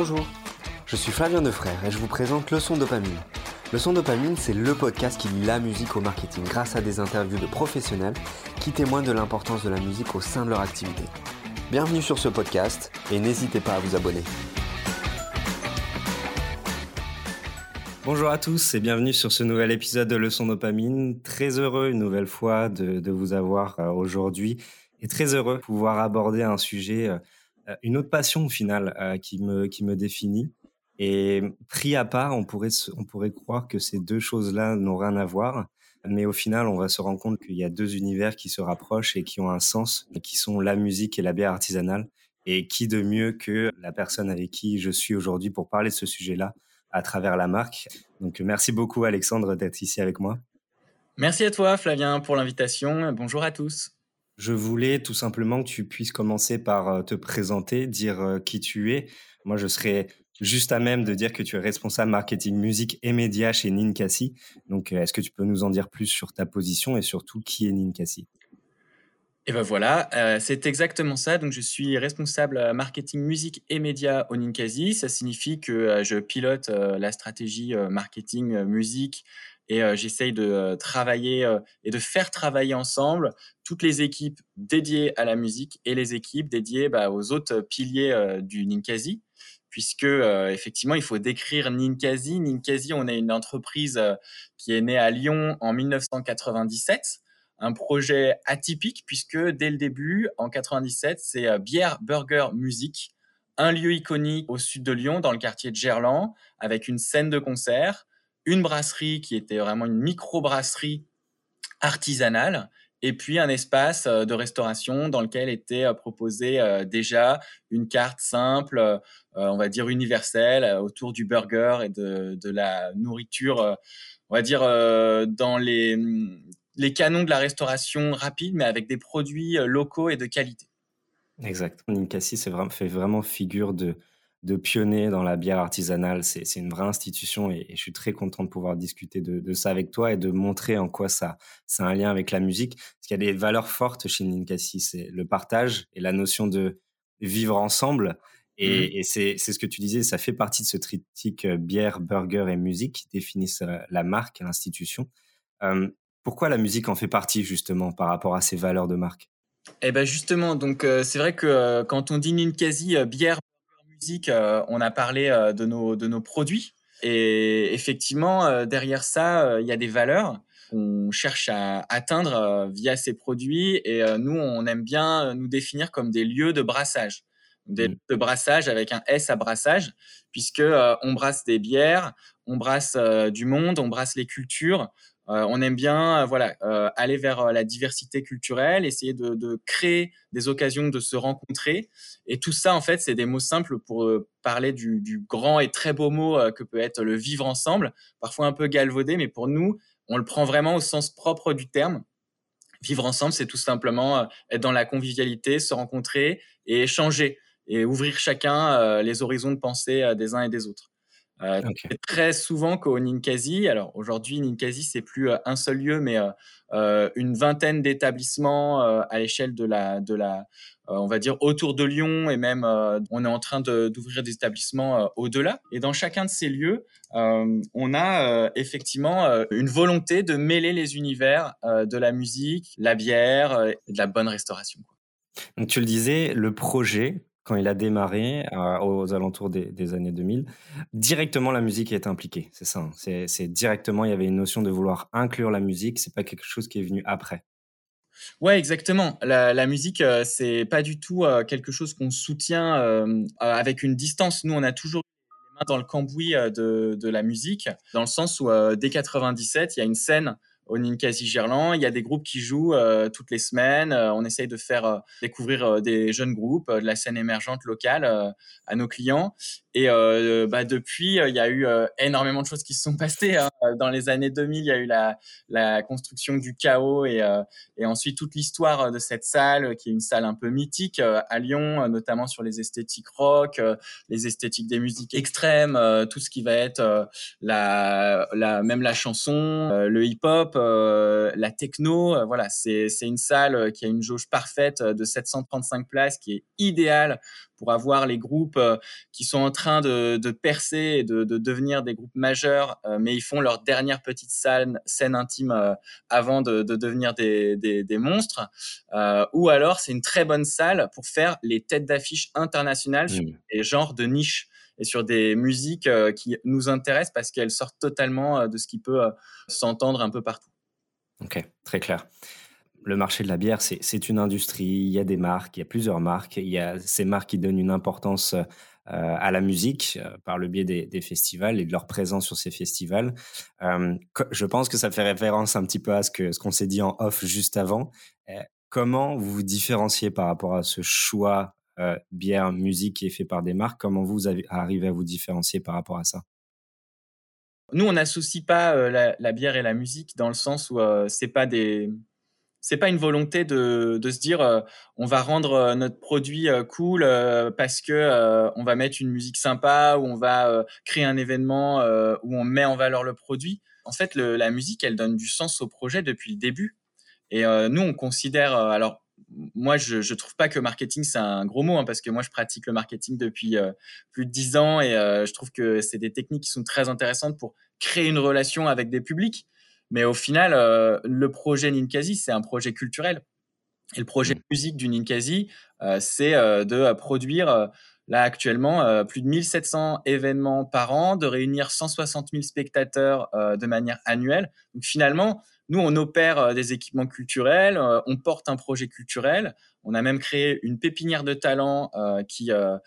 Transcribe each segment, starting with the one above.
Bonjour, je suis Flavien Defrère et je vous présente Leçon Dopamine. Leçon Dopamine, c'est le podcast qui lie la musique au marketing grâce à des interviews de professionnels qui témoignent de l'importance de la musique au sein de leur activité. Bienvenue sur ce podcast et n'hésitez pas à vous abonner. Bonjour à tous et bienvenue sur ce nouvel épisode de Leçon Dopamine. Très heureux une nouvelle fois de, vous avoir euh, aujourd'hui et très heureux de pouvoir aborder un sujet, euh, une autre passion au final euh, qui, me, qui me définit. Et pris à part, on pourrait, on pourrait croire que ces deux choses-là n'ont rien à voir. Mais au final, on va se rendre compte qu'il y a deux univers qui se rapprochent et qui ont un sens, qui sont la musique et la bière artisanale. Et qui de mieux que la personne avec qui je suis aujourd'hui pour parler de ce sujet-là à travers la marque. Donc merci beaucoup Alexandre d'être ici avec moi. Merci à toi Flavien pour l'invitation. Bonjour à tous. Je voulais tout simplement que tu puisses commencer par euh, te présenter, dire euh, qui tu es. Moi, je serais juste à même de dire que tu es responsable marketing musique et médias chez Ninkasi. Donc, euh, est-ce que tu peux nous en dire plus sur ta position et surtout qui est Ninkasi? Et ben voilà, c'est exactement ça. Donc je suis responsable marketing musique et médias au Ninkasi. Ça signifie que je pilote la stratégie marketing musique et j'essaye de travailler et de faire travailler ensemble toutes les équipes dédiées à la musique et les équipes dédiées bah, aux autres piliers du Ninkasi puisque euh, effectivement, il faut décrire Ninkasi. Ninkasi, on est une entreprise euh, qui est née à Lyon en 1997, un projet atypique puisque dès le début, en 97, c'est euh, bière, burger, musique, un lieu iconique au sud de Lyon, dans le quartier de Gerland, avec une scène de concert, une brasserie qui était vraiment une micro-brasserie artisanale et puis un espace euh, de restauration dans lequel était euh, proposée euh, déjà une carte simple, on va dire universelle, autour du burger et de, de la nourriture, on va dire dans les, les canons de la restauration rapide, mais avec des produits locaux et de qualité. Exact. Ninkasi, fait vraiment figure de, de pionnier dans la bière artisanale. C'est une vraie institution et, je suis très content de pouvoir discuter de, ça avec toi et de montrer en quoi ça, c'est un lien avec la musique. Parce qu'il y a des valeurs fortes chez Ninkasi, c'est le partage et la notion de vivre ensemble. Et, mmh. c'est ce que tu disais, ça fait partie de ce triptyque euh, bière, burger et musique qui définissent euh, la marque, l'institution. pourquoi la musique en fait partie justement par rapport à ces valeurs de marque? Eh ben justement, donc euh, c'est vrai que quand on dit Ninkasi bière, euh, on a parlé euh, de, nos, de nos produits. Et effectivement, euh, derrière ça, il y a des valeurs qu'on cherche à atteindre via ces produits. Et nous, on aime bien nous définir comme des lieux de brassage. Des mmh. lieux de brassage avec un S à brassage, puisque on brasse des bières, on brasse du monde, on brasse les cultures, euh, on aime bien, euh, voilà, euh, aller vers la diversité culturelle, essayer de, créer des occasions de se rencontrer. Et tout ça, en fait, c'est des mots simples pour parler du, grand et très beau mot que peut être le vivre ensemble, parfois un peu galvaudé, mais pour nous, on le prend vraiment au sens propre du terme. Vivre ensemble, c'est tout simplement être dans la convivialité, se rencontrer et échanger et ouvrir chacun les horizons de pensée des uns et des autres. Euh, très souvent qu'au Ninkasi, alors aujourd'hui Ninkasi c'est plus euh, un seul lieu, mais euh, une vingtaine d'établissements à l'échelle de la, de la, on va dire autour de Lyon et même on est en train d'ouvrir des établissements au-delà. Et dans chacun de ces lieux, on a effectivement une volonté de mêler les univers de la musique, la bière et de la bonne restauration. Donc tu le disais, le projet quand il a démarré euh, aux alentours des, années 2000, directement la musique est impliquée. C'est ça. Hein. C'est directement, il y avait une notion de vouloir inclure la musique. C'est pas quelque chose qui est venu après. Ouais, exactement. La, musique, euh, c'est pas du tout euh, quelque chose qu'on soutient avec une distance. Nous, on a toujours les mains dans le cambouis de, de la musique, dans le sens où dès 97, il y a une scène au Ninkasi Gerland. Il y a des groupes qui jouent euh, toutes les semaines. Euh, on essaye de faire euh, découvrir des jeunes groupes de la scène émergente locale à nos clients. Et bah, depuis, il y a eu énormément de choses qui se sont passées. Hein. Dans les années 2000, il y a eu la, construction du chaos et, ensuite toute l'histoire de cette salle, qui est une salle un peu mythique à Lyon, notamment sur les esthétiques rock, les esthétiques des musiques extrêmes, tout ce qui va être la, même la chanson, le hip-hop, la techno, voilà, c'est une salle qui a une jauge parfaite de 735 places, qui est idéale pour avoir les groupes qui sont en train de, percer et de, devenir des groupes majeurs, mais ils font leur dernière petite scène, scène intime avant de, devenir des, des monstres. ou alors, c'est une très bonne salle pour faire les têtes d'affiche internationales sur des genres de niche et sur des musiques euh, qui nous intéressent parce qu'elles sortent totalement euh, de ce qui peut euh, s'entendre un peu partout. Ok, très clair. Le marché de la bière, c'est une industrie, il y a des marques, il y a plusieurs marques, il y a ces marques qui donnent une importance à la musique par le biais des, festivals et de leur présence sur ces festivals. je pense que ça fait référence un petit peu à ce qu'on ce qu'on s'est dit en off juste avant. comment vous vous différenciez par rapport à ce choix bière, musique qui est fait par des marques. Comment vous avez arrivé à vous différencier par rapport à ça? Nous, on n'associe pas euh, la, bière et la musique dans le sens où euh, c'est pas des c'est pas une volonté de, de se dire on va rendre notre produit cool parce que on va mettre une musique sympa ou on va créer un événement où on met en valeur le produit. En fait, la musique, elle donne du sens au projet depuis le début. Et nous, on considère, alors moi, je ne trouve pas que marketing, c'est un gros mot, hein, parce que moi, je pratique le marketing depuis euh, plus de dix ans et euh, je trouve que c'est des techniques qui sont très intéressantes pour créer une relation avec des publics. Mais au final, euh, le projet Ninkasi, c'est un projet culturel. Et le projet mmh. musique du Ninkasi, c'est de produire, là actuellement, plus de 1700 événements par an, de réunir 160 000 spectateurs de manière annuelle. Donc finalement, nous, on opère euh, des équipements culturels, euh, on porte un projet culturel. On a même créé une pépinière de talent euh, qui a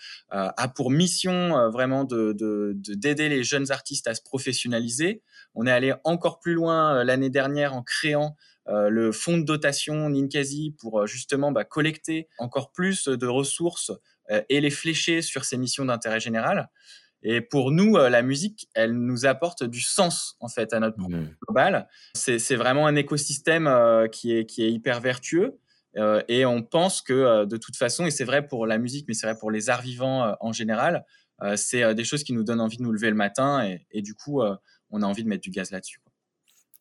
pour mission vraiment de, d'aider les jeunes artistes à se professionnaliser. On est allé encore plus loin l'année dernière en créant le fonds de dotation Ninkasi pour justement bah, collecter encore plus de ressources et les flécher sur ces missions d'intérêt général. Et pour nous, euh, la musique, elle nous apporte du sens en fait à notre mmh. global. C'est vraiment un écosystème euh, qui est qui est hyper vertueux. Euh, et on pense que de toute façon, et c'est vrai pour la musique, mais c'est vrai pour les arts vivants en général, c'est des choses qui nous donnent envie de nous lever le matin. Et, et du coup, on a envie de mettre du gaz là-dessus.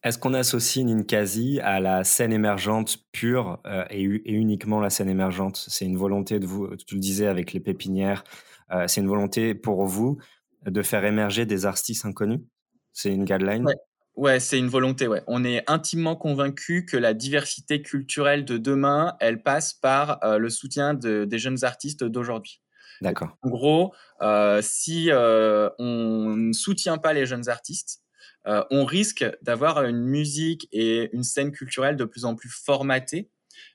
Est-ce qu'on associe Ninkasi à la scène émergente pure et, et, uniquement la scène émergente? C'est une volonté de vous, tu le disais avec les pépinières, euh, c'est une volonté pour vous de faire émerger des artistes inconnus? C'est une guideline? Ouais. c'est une volonté. Ouais. On est intimement convaincu que la diversité culturelle de demain, elle passe par euh, le soutien des jeunes artistes d'aujourd'hui. D'accord. En gros, euh, si on ne soutient pas les jeunes artistes, on risque d'avoir une musique et une scène culturelle de plus en plus formatée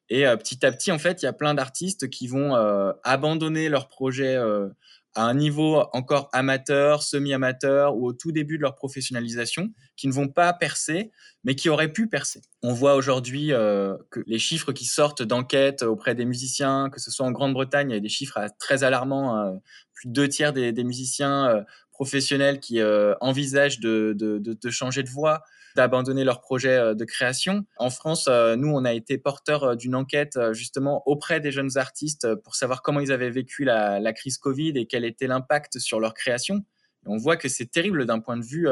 et euh, petit à petit, en fait, il y a plein d'artistes qui vont euh, abandonner leur projet euh, à un niveau encore amateur, semi-amateur ou au tout début de leur professionnalisation, qui ne vont pas percer, mais qui auraient pu percer. On voit aujourd'hui que les chiffres qui sortent d'enquête auprès des musiciens, que ce soit en Grande-Bretagne, il y a des chiffres très alarmants. Hein. plus de deux tiers des, des musiciens professionnels qui envisagent de, de, de, de, changer de voie d'abandonner leur projet euh, de création. En France, euh, nous, on a été porteur euh, d'une enquête justement auprès des jeunes artistes pour savoir comment ils avaient vécu la, crise Covid et quel était l'impact sur leur création. on voit que c'est terrible d'un point de vue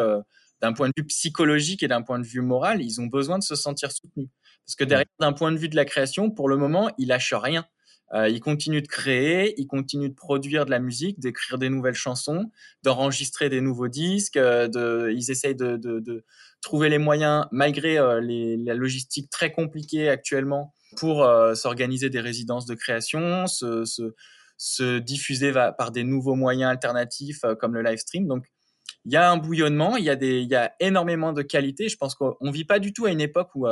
d'un point de vue psychologique et d'un point de vue moral, ils ont besoin de se sentir soutenus. Parce que derrière, d'un point de vue de la création, pour le moment, ils lâchent rien. Ils continuent de créer, ils continuent de produire de la musique, d'écrire des nouvelles chansons, d'enregistrer des nouveaux disques, de, ils essayent de, trouver les moyens, malgré euh, la logistique très compliquée actuellement, pour euh, s'organiser des résidences de création, se, se, diffuser par des nouveaux moyens alternatifs euh, comme le live stream. Donc, il y a un bouillonnement, il y a, il y a énormément de qualité. Je pense qu'on ne vit pas du tout à une époque où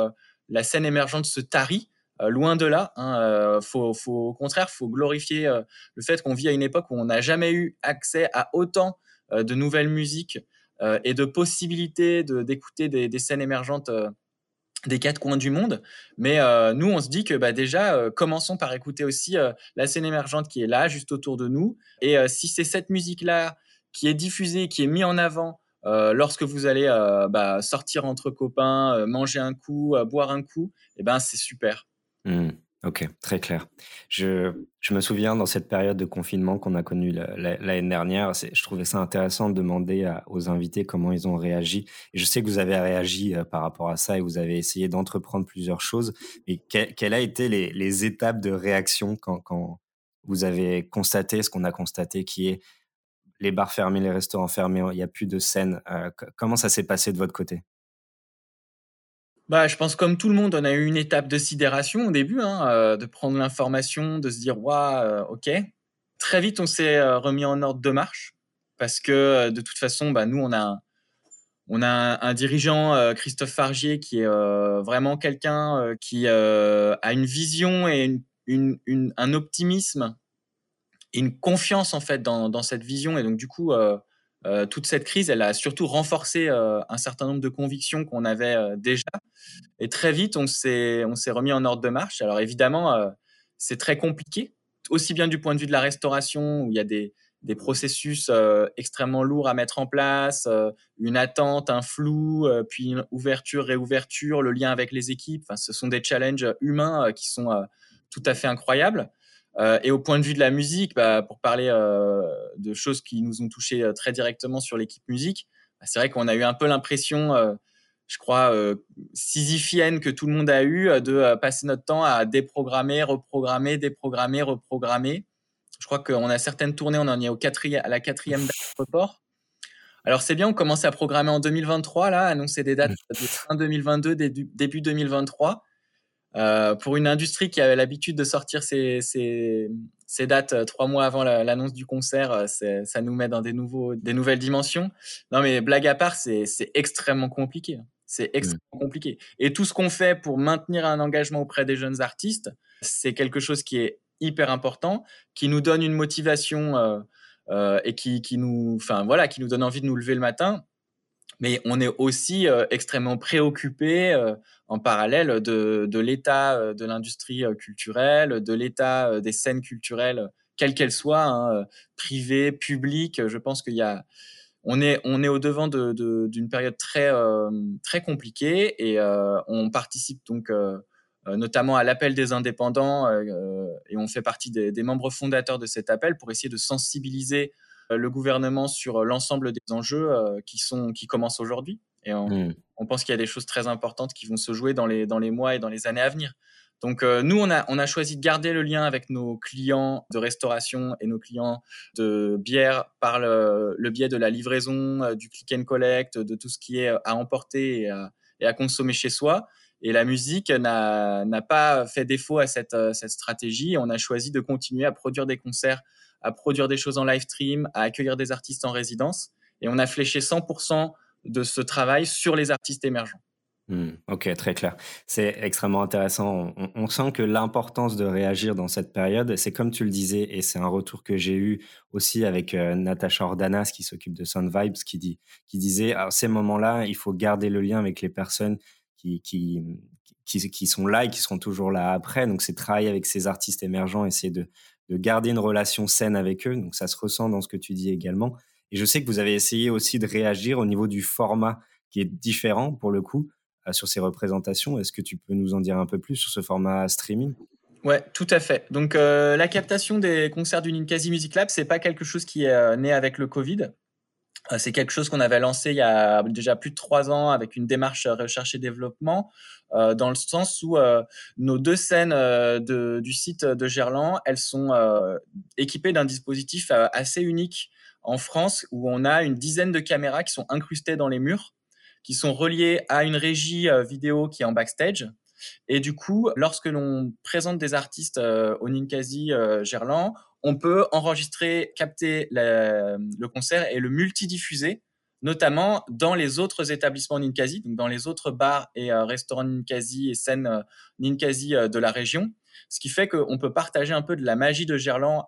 la scène émergente se tarit. Loin de là. Hein, faut, faut, au contraire, faut glorifier le fait qu'on vit à une époque où on n'a jamais eu accès à autant de nouvelles musiques, euh, et de possibilités d'écouter des, scènes émergentes euh, des quatre coins du monde. Mais euh, nous, on se dit que bah, déjà, commençons par écouter aussi la scène émergente qui est là, juste autour de nous. Et si c'est cette musique-là qui est diffusée, qui est mise en avant lorsque vous allez bah, sortir entre copains, manger un coup, boire un coup, eh ben, c'est super. Mmh. Ok, très clair. Je, je, me souviens dans cette période de confinement qu'on a connue l'année dernière, je trouvais ça intéressant de demander aux invités comment ils ont réagi. Et je sais que vous avez réagi euh, par rapport à ça et vous avez essayé d'entreprendre plusieurs choses. Mais quelles ont été les, les, étapes de réaction quand, quand vous avez constaté ce qu'on a constaté, qui est les bars fermés, les restaurants fermés, il n'y a plus de scène. Euh, comment ça s'est passé de votre côté? Bah, je pense comme tout le monde, on a eu une étape de sidération au début, hein, euh, de prendre l'information, de se dire waouh, euh, ok. Très vite, on s'est euh, remis en ordre de marche parce que de toute façon, bah, nous, on a on a un, dirigeant, Christophe Fargier, qui est vraiment quelqu'un qui a une vision et un optimisme et une confiance en fait dans, dans cette vision. Et donc, du coup, euh, toute cette crise, elle a surtout renforcé euh, un certain nombre de convictions qu'on avait euh, déjà. Et très vite, on s'est, remis en ordre de marche. Alors évidemment, c'est très compliqué, aussi bien du point de vue de la restauration, où il y a des, des processus extrêmement lourds à mettre en place, une attente, un flou, puis une ouverture, réouverture, le lien avec les équipes. Enfin, ce sont des challenges humains qui sont tout à fait incroyables. Euh, et au point de vue de la musique, bah, pour parler euh, de choses qui nous ont touchés euh, très directement sur l'équipe musique, bah, c'est vrai qu'on a eu un peu l'impression, je crois, sisyphienne que tout le monde a eu de passer notre temps à déprogrammer, reprogrammer, déprogrammer, reprogrammer. Je crois qu'on a certaines tournées, on en est au à la quatrième date de report. Alors c'est bien, on commence à programmer en 2023, là, annoncer des dates de fin 2022, début 2023. Euh, pour une industrie qui avait l'habitude de sortir ses, dates euh, trois mois avant l'annonce du concert, euh, ça nous met dans des, nouveaux, des nouvelles dimensions. Non, mais blague à part, c'est extrêmement compliqué. C'est mmh. extrêmement compliqué. Et tout ce qu'on fait pour maintenir un engagement auprès des jeunes artistes, c'est quelque chose qui est hyper important, qui nous donne une motivation et qui, qui, nous, voilà, qui nous donne envie de nous lever le matin mais on est aussi euh, extrêmement préoccupé euh, en parallèle de, l'état euh, de l'industrie culturelle, de l'état des scènes culturelles, quelles qu'elles soient, hein, privées, publiques. Je pense qu'il y a, on est, au devant d'une de, période très, compliquée et on participe donc notamment à l'appel des indépendants et on fait partie des, membres fondateurs de cet appel pour essayer de sensibiliser euh, le gouvernement sur euh, l'ensemble des enjeux euh, qui commencent aujourd'hui. Et mmh. on, pense qu'il y a des choses très importantes qui vont se jouer dans les, dans les mois et dans les années à venir. Donc nous, on a, on a choisi de garder le lien avec nos clients de restauration et nos clients de bière par le, biais de la livraison, du click and collect, de tout ce qui est à emporter et à, et à consommer chez soi. Et la musique n'a pas fait défaut à cette, cette stratégie. On a choisi de continuer à produire des concerts à produire des choses en live stream, à accueillir des artistes en résidence. Et on a fléché 100% de ce travail sur les artistes émergents. Hmm, ok, très clair. C'est extrêmement intéressant. On, sent que l'importance de réagir dans cette période, c'est comme tu le disais, et c'est un retour que j'ai eu aussi avec euh, Natacha Ordanas qui s'occupe de Sound Vibes, qui, dit, qui disait à ces moments-là, il faut garder le lien avec les personnes qui, qui, qui, qui, sont là et qui seront toujours là après. Donc, c'est travailler avec ces artistes émergents, essayer de, de garder une relation saine avec eux. Donc ça se ressent dans ce que tu dis également. Et je sais que vous avez essayé aussi de réagir au niveau du format qui est différent pour le coup euh, sur ces représentations. Est-ce que tu peux nous en dire un peu plus sur ce format streaming? Ouais, tout à fait. Donc euh, la captation des concerts du Ninkasi Music Lab, c'est pas quelque chose qui est euh, né avec le Covid. C'est quelque chose qu'on avait lancé il y a déjà plus de trois ans avec une démarche recherche et développement, dans le sens où nos deux scènes du site de Gerland, elles sont équipées d'un dispositif assez unique en France, où on a une dizaine de caméras qui sont incrustées dans les murs, qui sont reliées à une régie vidéo qui est en backstage. Et du coup, lorsque l'on présente des artistes au Ninkasi Gerland, on peut enregistrer, capter le concert et le multidiffuser, notamment dans les autres établissements Ninkasi, donc dans les autres bars et euh, restaurants Ninkasi et scènes euh, Ninkasi euh, de la région. Ce qui fait qu'on peut partager un peu de la magie de Gerland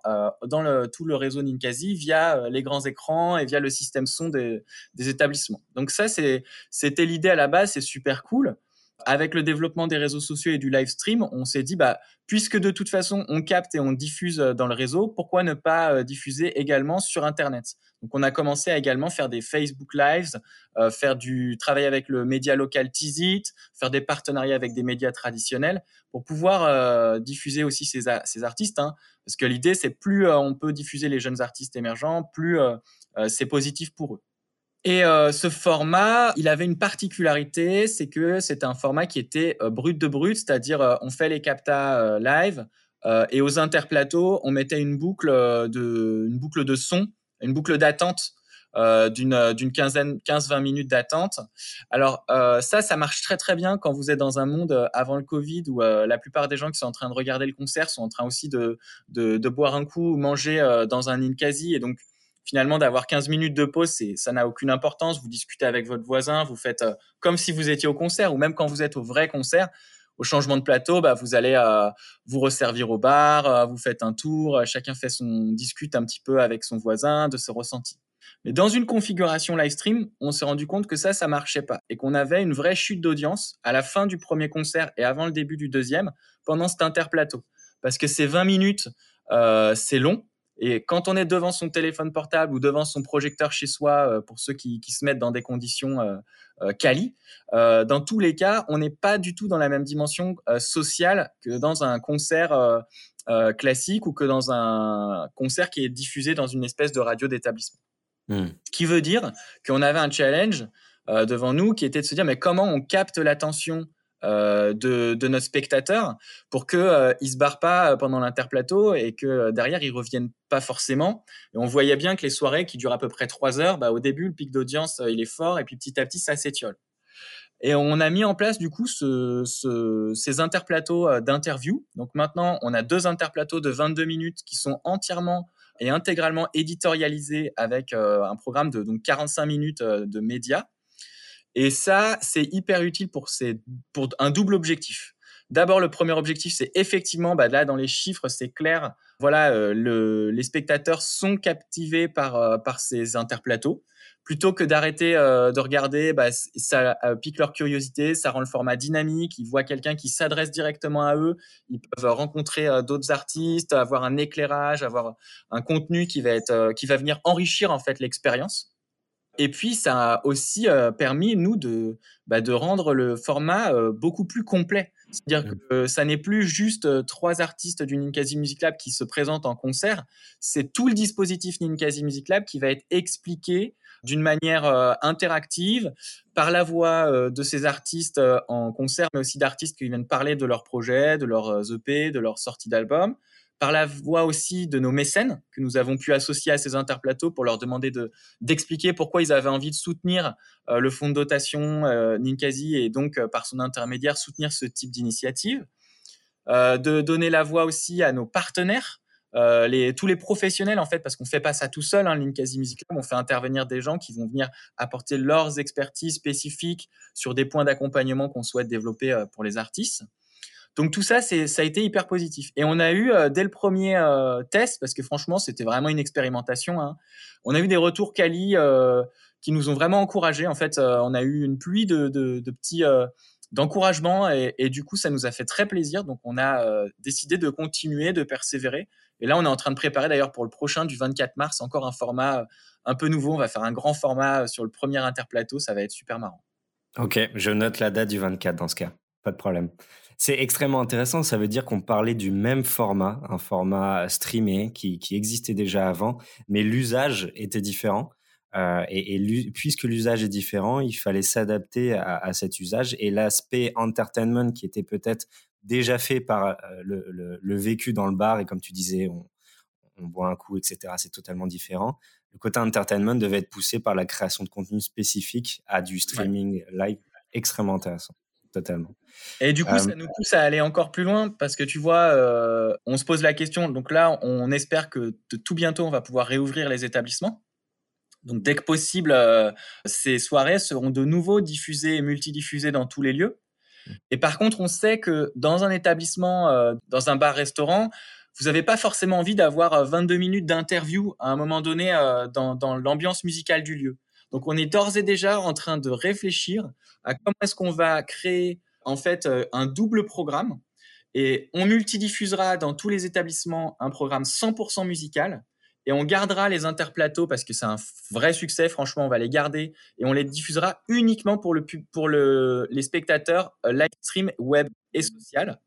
dans tout le réseau Ninkasi via les grands écrans et via le système son des, établissements. Donc ça, c'était l'idée à la base, c'est super cool. Avec le développement des réseaux sociaux et du live stream, on s'est dit, bah, puisque de toute façon, on capte et on diffuse euh, dans le réseau, pourquoi ne pas euh, diffuser également sur Internet? Donc, on a commencé à également faire des Facebook Lives, euh, faire du travail avec le média local Tizit, faire des partenariats avec des médias traditionnels pour pouvoir diffuser aussi ces, ces artistes. Hein. parce que l'idée, c'est plus on peut diffuser les jeunes artistes émergents, plus c'est positif pour eux. Et euh, ce format, il avait une particularité, c'est que c'était un format qui était euh, brut de brut, c'est-à-dire euh, on fait les captas live et aux interplateaux, on mettait une boucle de, une boucle de son, une boucle d'attente d'une d'une quinzaine, 15-20 minutes d'attente. Alors ça, ça marche très très bien quand vous êtes dans un monde avant le Covid où la plupart des gens qui sont en train de regarder le concert sont en train aussi de de, de boire un coup ou manger dans un Ninkasi et donc finalement d'avoir 15 minutes de pause, ça n'a aucune importance. Vous discutez avec votre voisin, vous faites euh, comme si vous étiez au concert ou même quand vous êtes au vrai concert. Au changement de plateau, bah, vous allez euh, vous resservir au bar, euh, vous faites un tour, chacun fait son discute un petit peu avec son voisin de ce ressenti. Mais dans une configuration live stream, on s'est rendu compte que ça, ça marchait pas et qu'on avait une vraie chute d'audience à la fin du premier concert et avant le début du deuxième pendant cet interplateau. Parce que ces 20 minutes, c'est long et quand on est devant son téléphone portable ou devant son projecteur chez soi, euh, pour ceux qui, qui, se mettent dans des conditions euh, euh quali, dans tous les cas, on n'est pas du tout dans la même dimension sociale que dans un concert classique ou que dans un concert qui est diffusé dans une espèce de radio d'établissement. Hmm. Ce qui veut dire qu'on avait un challenge devant nous qui était de se dire mais comment on capte l'attention de, de, notre spectateur pour que euh, il se barre pas euh, pendant l'interplateau et que derrière ils reviennent pas forcément. Et on voyait bien que les soirées qui durent à peu près trois heures, bah, au début le pic d'audience il est fort et puis petit à petit ça s'étiole. Et on a mis en place du coup ce, ce, ces interplateaux d'interview. Donc maintenant on a deux interplateaux de 22 minutes qui sont entièrement et intégralement éditorialisés avec un programme de donc 45 minutes de médias et ça, c'est hyper utile pour, pour un double objectif. D'abord, le premier objectif, c'est effectivement, bah là, dans les chiffres, c'est clair. Voilà, euh, le, les spectateurs sont captivés par, euh, par ces interplateaux. Plutôt que d'arrêter euh, de regarder, bah, ça pique leur curiosité, ça rend le format dynamique. Ils voient quelqu'un qui s'adresse directement à eux. Ils peuvent rencontrer d'autres artistes, avoir un éclairage, avoir un contenu qui va être, qui va venir enrichir en fait l'expérience. Et puis, ça a aussi euh, permis, nous, de, bah, de rendre le format euh, beaucoup plus complet. C'est-à-dire mmh. que ça n'est plus juste euh, trois artistes du Ninkasi Music Lab qui se présentent en concert, c'est tout le dispositif Ninkasi Music Lab qui va être expliqué d'une manière interactive par la voix de ces artistes en concert, mais aussi d'artistes qui viennent parler de leurs projets, de leurs EP, de leurs sorties d'albums par la voix aussi de nos mécènes que nous avons pu associer à ces interplateaux pour leur demander de d'expliquer pourquoi ils avaient envie de soutenir euh, le fonds de dotation euh, Ninkasi et donc euh, par son intermédiaire soutenir ce type d'initiative. de donner la voix aussi à nos partenaires, les, tous les professionnels en fait, parce qu'on fait pas ça tout seul, hein, Ninkasi Music Lab, on fait intervenir des gens qui vont venir apporter leurs expertises spécifiques sur des points d'accompagnement qu'on souhaite développer pour les artistes. Donc tout ça, c'est ça a été hyper positif. Et on a eu euh, dès le premier euh, test, parce que franchement, c'était vraiment une expérimentation. Hein, on a eu des retours quali euh, qui nous ont vraiment encouragés. En fait, on a eu une pluie de, petits d'encouragement et, du coup, ça nous a fait très plaisir. Donc on a décidé de continuer, de persévérer. Et là, on est en train de préparer d'ailleurs pour le prochain du 24 mars encore un format un peu nouveau. On va faire un grand format sur le premier interplateau. Ça va être super marrant. Ok, je note la date du 24 dans ce cas. Pas de problème. C'est extrêmement intéressant. Ça veut dire qu'on parlait du même format, un format streamé qui, qui existait déjà avant, mais l'usage était différent. Euh, et, et puisque l'usage est différent, il fallait s'adapter à, à, cet usage. Et l'aspect entertainment qui était peut-être déjà fait par euh, le, le, le, vécu dans le bar, et comme tu disais, on, on boit un coup, etc., c'est totalement différent. Le côté entertainment devait être poussé par la création de contenu spécifique à du streaming live, extrêmement intéressant totalement. Et du coup, ça euh, nous pousse à aller encore plus loin parce que tu vois, euh, on se pose la question. Donc là, on espère que tout bientôt, on va pouvoir réouvrir les établissements. Donc dès que possible, euh, ces soirées seront de nouveau diffusées et multidiffusées dans tous les lieux. Mmh. Et par contre, on sait que dans un établissement, dans un bar-restaurant, vous n'avez pas forcément envie d'avoir 22 minutes d'interview à un moment donné dans, dans l'ambiance musicale du lieu. Donc on est d'ores et déjà en train de réfléchir à comment est-ce qu'on va créer en fait un double programme et on multidiffusera dans tous les établissements un programme 100% musical et on gardera les interplateaux parce que c'est un vrai succès. Franchement, on va les garder et on les diffusera uniquement pour le pour le, les spectateurs euh, live stream web et social.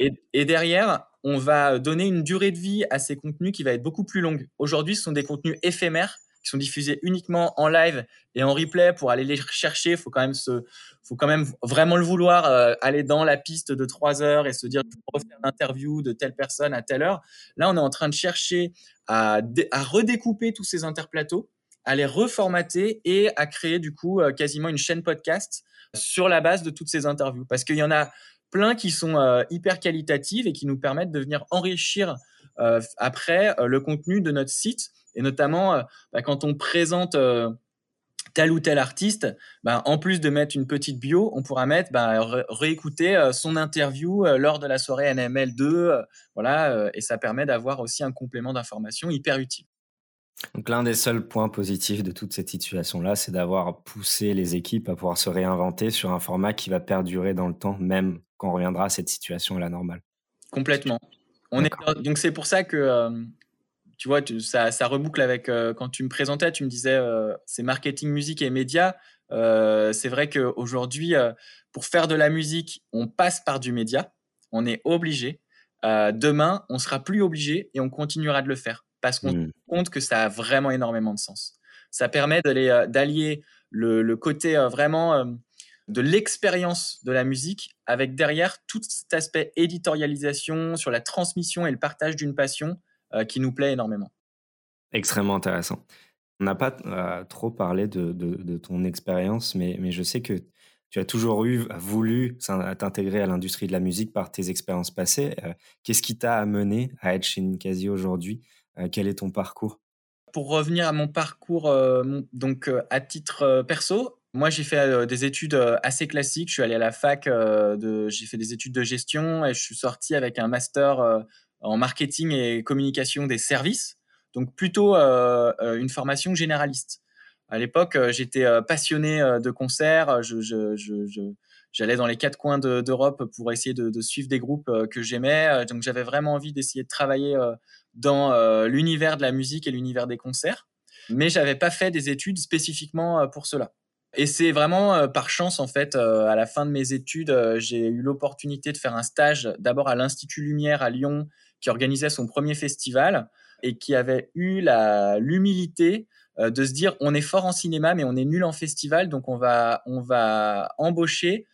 Et, et, derrière, on va donner une durée de vie à ces contenus qui va être beaucoup plus longue. Aujourd'hui, ce sont des contenus éphémères qui sont diffusés uniquement en live et en replay pour aller les chercher. Faut quand même se, faut quand même vraiment le vouloir, euh, aller dans la piste de trois heures et se dire je refaire l'interview de telle personne à telle heure. Là, on est en train de chercher à, à redécouper tous ces interplateaux, à les reformater et à créer du coup euh, quasiment une chaîne podcast sur la base de toutes ces interviews. Parce qu'il y en a plein qui sont euh, hyper qualitatives et qui nous permettent de venir enrichir après le contenu de notre site et notamment, euh, bah, quand on présente euh, tel ou tel artiste, bah, en plus de mettre une petite bio, on pourra mettre bah, réécouter euh, son interview lors de la soirée NML 2, voilà, et ça permet d'avoir aussi un complément d'information hyper utile. Donc l'un des seuls points positifs de toute cette situation-là, c'est d'avoir poussé les équipes à pouvoir se réinventer sur un format qui va perdurer dans le temps, même quand on reviendra à cette situation à la normale. Complètement. On est, donc c'est pour ça que tu vois, ça, ça, reboucle avec euh, quand tu me présentais, tu me disais euh, c'est marketing, musique et médias. Euh, c'est vrai qu'aujourd'hui, pour faire de la musique, on passe par du média, on est obligé. demain, on sera plus obligé et on continuera de le faire parce qu'on se mmh. rend compte que ça a vraiment énormément de sens. Ça permet d'allier le, le, côté vraiment de l'expérience de la musique avec derrière tout cet aspect éditorialisation sur la transmission et le partage d'une passion euh, qui nous plaît énormément. Extrêmement intéressant. On n'a pas euh, trop parlé de, de, ton expérience, mais, mais, je sais que tu as toujours eu, voulu t'intégrer à l'industrie de la musique par tes expériences passées. Euh, qu'est-ce qui t'a amené à être chez Ninkasi aujourd'hui? Quel est ton parcours? Pour revenir à mon parcours, donc à titre perso, moi j'ai fait des études assez classiques. Je suis allé à la fac, de, j'ai fait des études de gestion et je suis sorti avec un master en marketing et communication des services, donc plutôt euh, euh, une formation généraliste. À l'époque, euh, j'étais passionné de concerts, j'allais dans les quatre coins d'Europe pour essayer de, suivre des groupes que j'aimais. Donc j'avais vraiment envie d'essayer de travailler dans l'univers de la musique et l'univers des concerts. Mais j'avais pas fait des études spécifiquement pour cela. Et c'est vraiment par chance en fait. à la fin de mes études, j'ai eu l'opportunité de faire un stage d'abord à l'Institut Lumière à Lyon qui organisait son premier festival et qui avait eu l'humilité euh, de se dire on est fort en cinéma mais on est nul en festival donc on va on va embaucher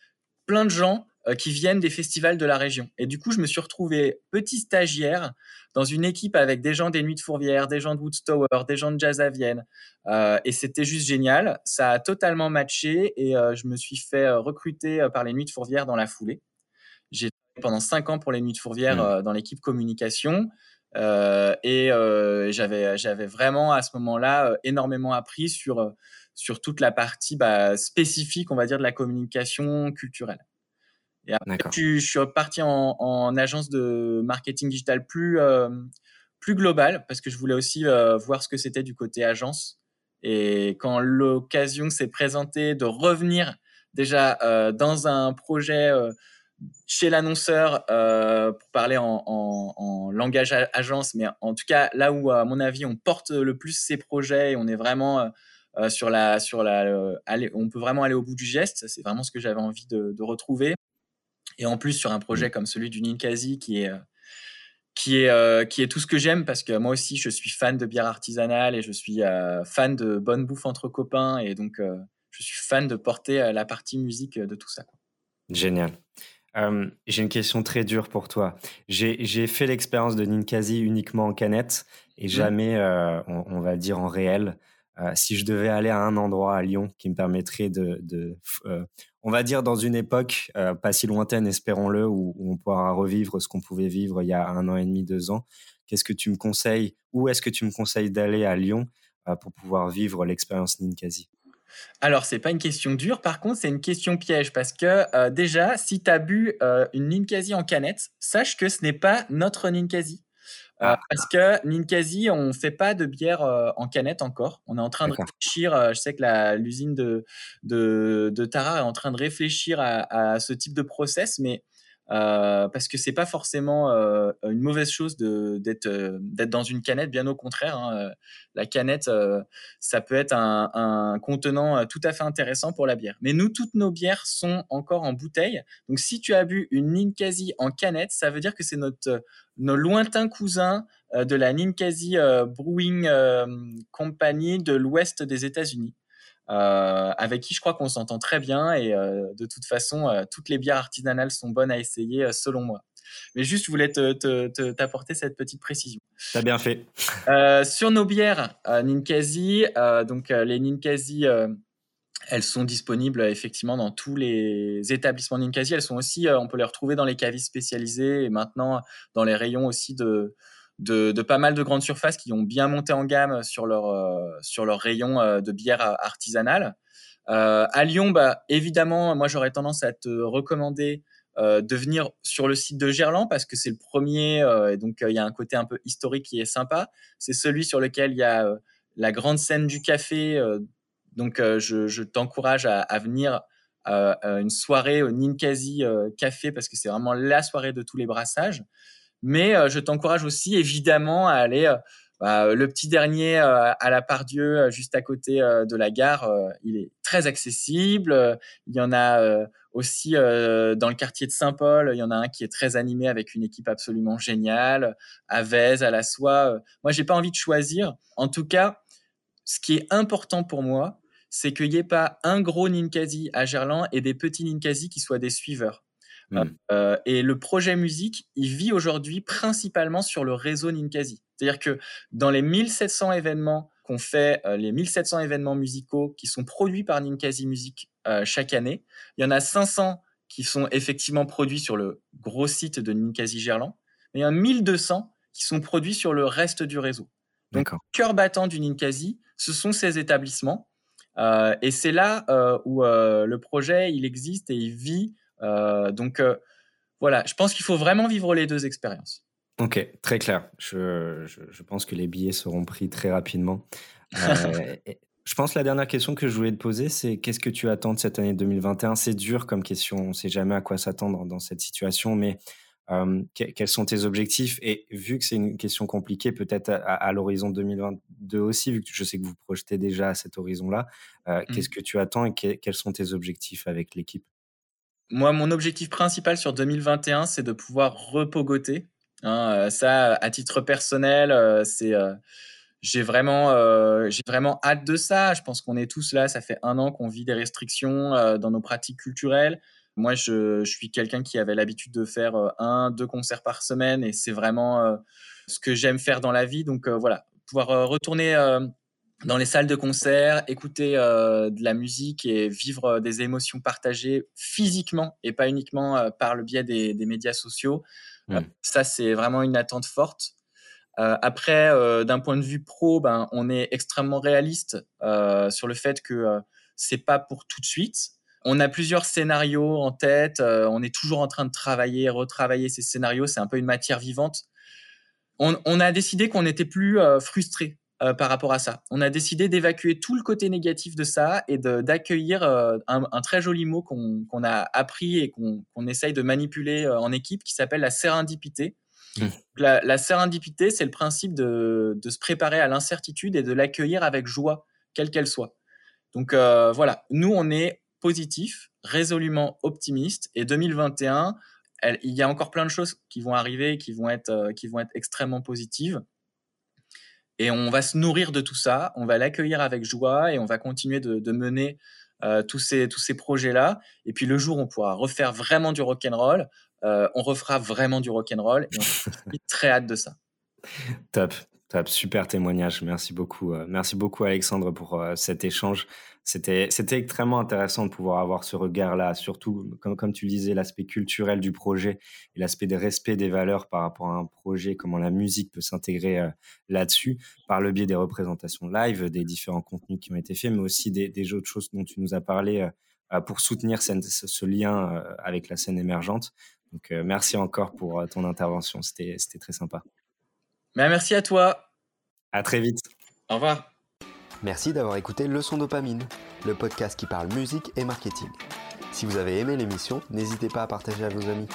plein de gens euh, qui viennent des festivals de la région. Et du coup, je me suis retrouvé petit stagiaire dans une équipe avec des gens des Nuits de Fourvière, des gens de Woodstower, des gens de Jazz à Vienne. Euh, et c'était juste génial. Ça a totalement matché et je me suis fait recruter par les Nuits de Fourvière dans la foulée. J'ai pendant cinq ans pour les Nuits de Fourvière mmh. euh, dans l'équipe communication. Euh, et euh, j'avais, j'avais vraiment à ce moment-là énormément appris sur, sur toute la partie bah, spécifique, on va dire, de la communication culturelle. Et après, je suis reparti en, en, agence de marketing digital plus, plus global parce que je voulais aussi voir ce que c'était du côté agence. Et quand l'occasion s'est présentée de revenir déjà dans un projet chez l'annonceur euh, pour parler en, langage agence, mais en tout cas là où à mon avis on porte le plus ces projets et on est vraiment euh, euh, sur la sur la on peut vraiment aller au bout du geste. C'est vraiment ce que j'avais envie de, retrouver. Et en plus sur un projet comme celui du Ninkasi qui est qui est qui est tout ce que j'aime parce que moi aussi je suis fan de bière artisanale et je suis fan de bonne bouffe entre copains et donc je suis fan de porter la partie musique de tout ça. Génial j'ai une question très dure pour toi. J'ai fait l'expérience de Ninkasi uniquement en canette et mmh. jamais, euh, on, va dire, en réel. Euh, si je devais aller à un endroit à Lyon qui me permettrait de, euh, on va dire dans une époque pas si lointaine, espérons-le, où, on pourra revivre ce qu'on pouvait vivre il y a un an et demi, deux ans, qu'est-ce que tu me conseilles Où est-ce que tu me conseilles d'aller à Lyon pour pouvoir vivre l'expérience Ninkasi? Alors, c'est pas une question dure, par contre, c'est une question piège parce que euh, déjà, si tu as bu euh, une Ninkasi en canette, sache que ce n'est pas notre Ninkasi. Ah. Parce que Ninkasi, on fait pas de bière en canette encore. On est en train de réfléchir. je sais que l'usine de, de, de, Tara est en train de réfléchir à, à ce type de process, mais euh, parce que c'est pas forcément euh, une mauvaise chose euh, d'être dans une canette. Bien au contraire, hein, la canette, ça peut être un, un, contenant tout à fait intéressant pour la bière. Mais nous, toutes nos bières sont encore en bouteille. Donc, si tu as bu une Ninkasi en canette, ça veut dire que c'est notre nos lointains cousins de la Ninkasi Brewing Company de l'ouest des États-Unis. Euh, avec qui je crois qu'on s'entend très bien et euh, de toute façon, euh, toutes les bières artisanales sont bonnes à essayer selon moi. Mais juste, je voulais t'apporter cette petite précision. T'as bien fait. sur nos bières Ninkasi, donc les Ninkasi, elles sont disponibles effectivement dans tous les établissements Ninkasi. Elles sont aussi, on peut les retrouver dans les cavistes spécialisés et maintenant dans les rayons aussi de, de, pas mal de grandes surfaces qui ont bien monté en gamme sur leur, euh, sur leur rayon euh, de bière artisanale. Euh, à Lyon, bah, évidemment, moi j'aurais tendance à te recommander de venir sur le site de Gerland parce que c'est le premier et donc il y a un côté un peu historique qui est sympa. C'est celui sur lequel il y a la grande scène du café. donc je, t'encourage à, à, venir à une soirée au Ninkasi Café parce que c'est vraiment la soirée de tous les brassages. Mais euh, je t'encourage aussi évidemment à aller euh, bah, le petit dernier euh, à la Pardieu, juste à côté de la gare, il est très accessible. Il y en a aussi dans le quartier de Saint-Paul, il y en a un qui est très animé avec une équipe absolument géniale. À Vèze, à la Soie. Moi, j'ai pas envie de choisir. En tout cas, ce qui est important pour moi, c'est qu'il n'y ait pas un gros Ninkasi à Gerland et des petits Ninkasi qui soient des suiveurs. Mmh. Euh, et le projet musique, il vit aujourd'hui principalement sur le réseau Ninkasi. C'est-à-dire que dans les 1700 événements qu'on fait, euh, les 1700 événements musicaux qui sont produits par Ninkasi Music euh, chaque année, il y en a 500 qui sont effectivement produits sur le gros site de Ninkasi Gerland, mais il y en a 1200 qui sont produits sur le reste du réseau. Donc, cœur battant du Ninkasi, ce sont ces établissements. et c'est là où le projet, il existe et il vit euh, donc euh, voilà, je pense qu'il faut vraiment vivre les deux expériences. Ok, très clair. Je, je, pense que les billets seront pris très rapidement. Euh, je pense que la dernière question que je voulais te poser, c'est qu'est-ce que tu attends de cette année 2021 C'est dur comme question, on ne sait jamais à quoi s'attendre dans cette situation, mais quels sont tes objectifs? Et vu que c'est une question compliquée, peut-être à, l'horizon 2022 aussi, vu que je sais que vous projetez déjà à cet horizon-là, qu'est-ce mmh. que tu attends et quels sont tes objectifs avec l'équipe? Moi, mon objectif principal sur 2021, c'est de pouvoir repogoter. Hein, euh, ça, à titre personnel, euh, c'est euh, j'ai vraiment, j'ai vraiment hâte de ça. Je pense qu'on est tous là. Ça fait un an qu'on vit des restrictions dans nos pratiques culturelles. Moi, je, je suis quelqu'un qui avait l'habitude de faire un, deux concerts par semaine, et c'est vraiment ce que j'aime faire dans la vie. Donc voilà, pouvoir retourner dans les salles de concert, écouter euh, de la musique et vivre euh, des émotions partagées physiquement et pas uniquement euh, par le biais des, médias sociaux. Mmh. ça, c'est vraiment une attente forte. après, d'un point de vue pro, ben, on est extrêmement réaliste sur le fait que c'est pas pour tout de suite. On a plusieurs scénarios en tête. on est toujours en train de travailler, retravailler ces scénarios. C'est un peu une matière vivante. On, on a décidé qu'on n'était plus frustré euh, par rapport à ça. On a décidé d'évacuer tout le côté négatif de ça et d'accueillir euh, un, très joli mot qu'on a appris et qu'on essaye de manipuler euh, en équipe qui s'appelle la sérendipité. Mmh. La, la, sérendipité, c'est le principe de, se préparer à l'incertitude et de l'accueillir avec joie, quelle qu'elle soit. Donc voilà, nous, on est positif, résolument optimiste et 2021, il y a encore plein de choses qui vont arriver qui vont être, qui vont être extrêmement positives. Et on va se nourrir de tout ça, on va l'accueillir avec joie et on va continuer de, mener euh, tous ces, tous ces projets-là. Et puis le jour où on pourra refaire vraiment du rock'n'roll, euh, on refera vraiment du rock'n'roll et on très hâte de ça. Top. Top, super témoignage. Merci beaucoup. Euh, merci beaucoup, Alexandre, pour cet échange. C'était, extrêmement intéressant de pouvoir avoir ce regard-là, surtout, comme, comme tu le disais, l'aspect culturel du projet et l'aspect des respect des valeurs par rapport à un projet, comment la musique peut s'intégrer euh, là-dessus, par le biais des représentations live, des différents contenus qui ont été faits, mais aussi des, des autres choses dont tu nous as parlé pour soutenir ce, ce lien avec la scène émergente. Donc, merci encore pour ton intervention. C'était, c'était très sympa. Ben, merci à toi. À très vite. Au revoir. Merci d'avoir écouté Leçon Dopamine, le podcast qui parle musique et marketing. Si vous avez aimé l'émission, n'hésitez pas à partager à vos amis.